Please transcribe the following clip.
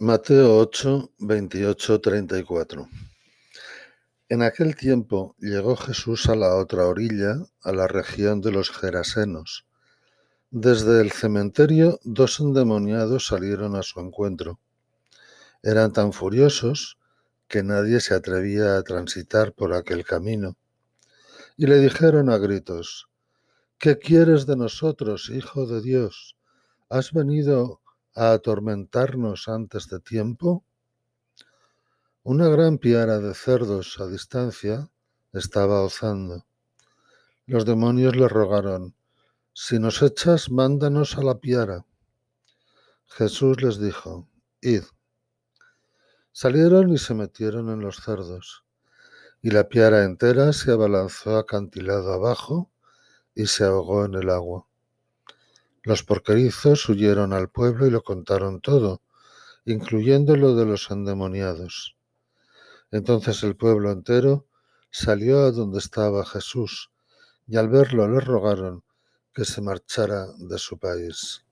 Mateo 8, 28, 34. En aquel tiempo llegó Jesús a la otra orilla, a la región de los Gerasenos. Desde el cementerio, dos endemoniados salieron a su encuentro. Eran tan furiosos que nadie se atrevía a transitar por aquel camino. Y le dijeron a gritos, ¿Qué quieres de nosotros, Hijo de Dios? ¿Has venido a atormentarnos antes de tiempo? Una gran piara de cerdos a distancia estaba ozando. Los demonios le rogaron, si nos echas, mándanos a la piara. Jesús les dijo, id. Salieron y se metieron en los cerdos, y la piara entera se abalanzó acantilado abajo y se ahogó en el agua. Los porquerizos huyeron al pueblo y lo contaron todo, incluyendo lo de los endemoniados. Entonces el pueblo entero salió a donde estaba Jesús, y al verlo le rogaron que se marchara de su país.